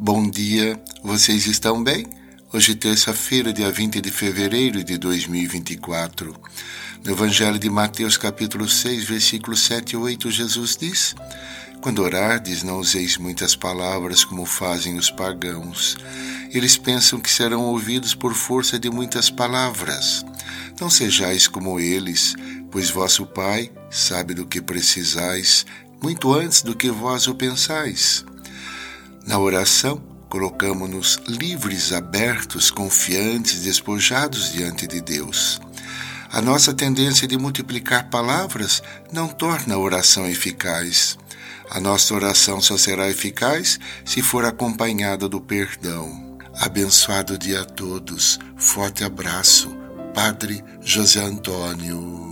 Bom dia, vocês estão bem? Hoje, terça-feira, dia 20 de fevereiro de 2024. No Evangelho de Mateus, capítulo 6, versículos 7 e 8, Jesus diz: Quando orardes, não useis muitas palavras como fazem os pagãos. Eles pensam que serão ouvidos por força de muitas palavras. Não sejais como eles, pois vosso Pai sabe do que precisais, muito antes do que vós o pensais. Na oração, colocamos-nos livres, abertos, confiantes, despojados diante de Deus. A nossa tendência de multiplicar palavras não torna a oração eficaz. A nossa oração só será eficaz se for acompanhada do perdão. Abençoado dia a todos. Forte abraço. Padre José Antônio.